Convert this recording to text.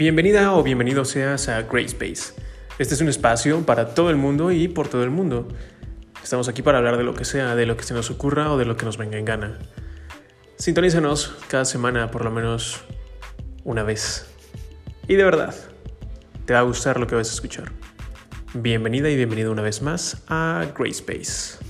Bienvenida o bienvenido seas a Great Space. Este es un espacio para todo el mundo y por todo el mundo. Estamos aquí para hablar de lo que sea, de lo que se nos ocurra o de lo que nos venga en gana. Sintonízanos cada semana por lo menos una vez. Y de verdad, te va a gustar lo que vas a escuchar. Bienvenida y bienvenido una vez más a Great Space.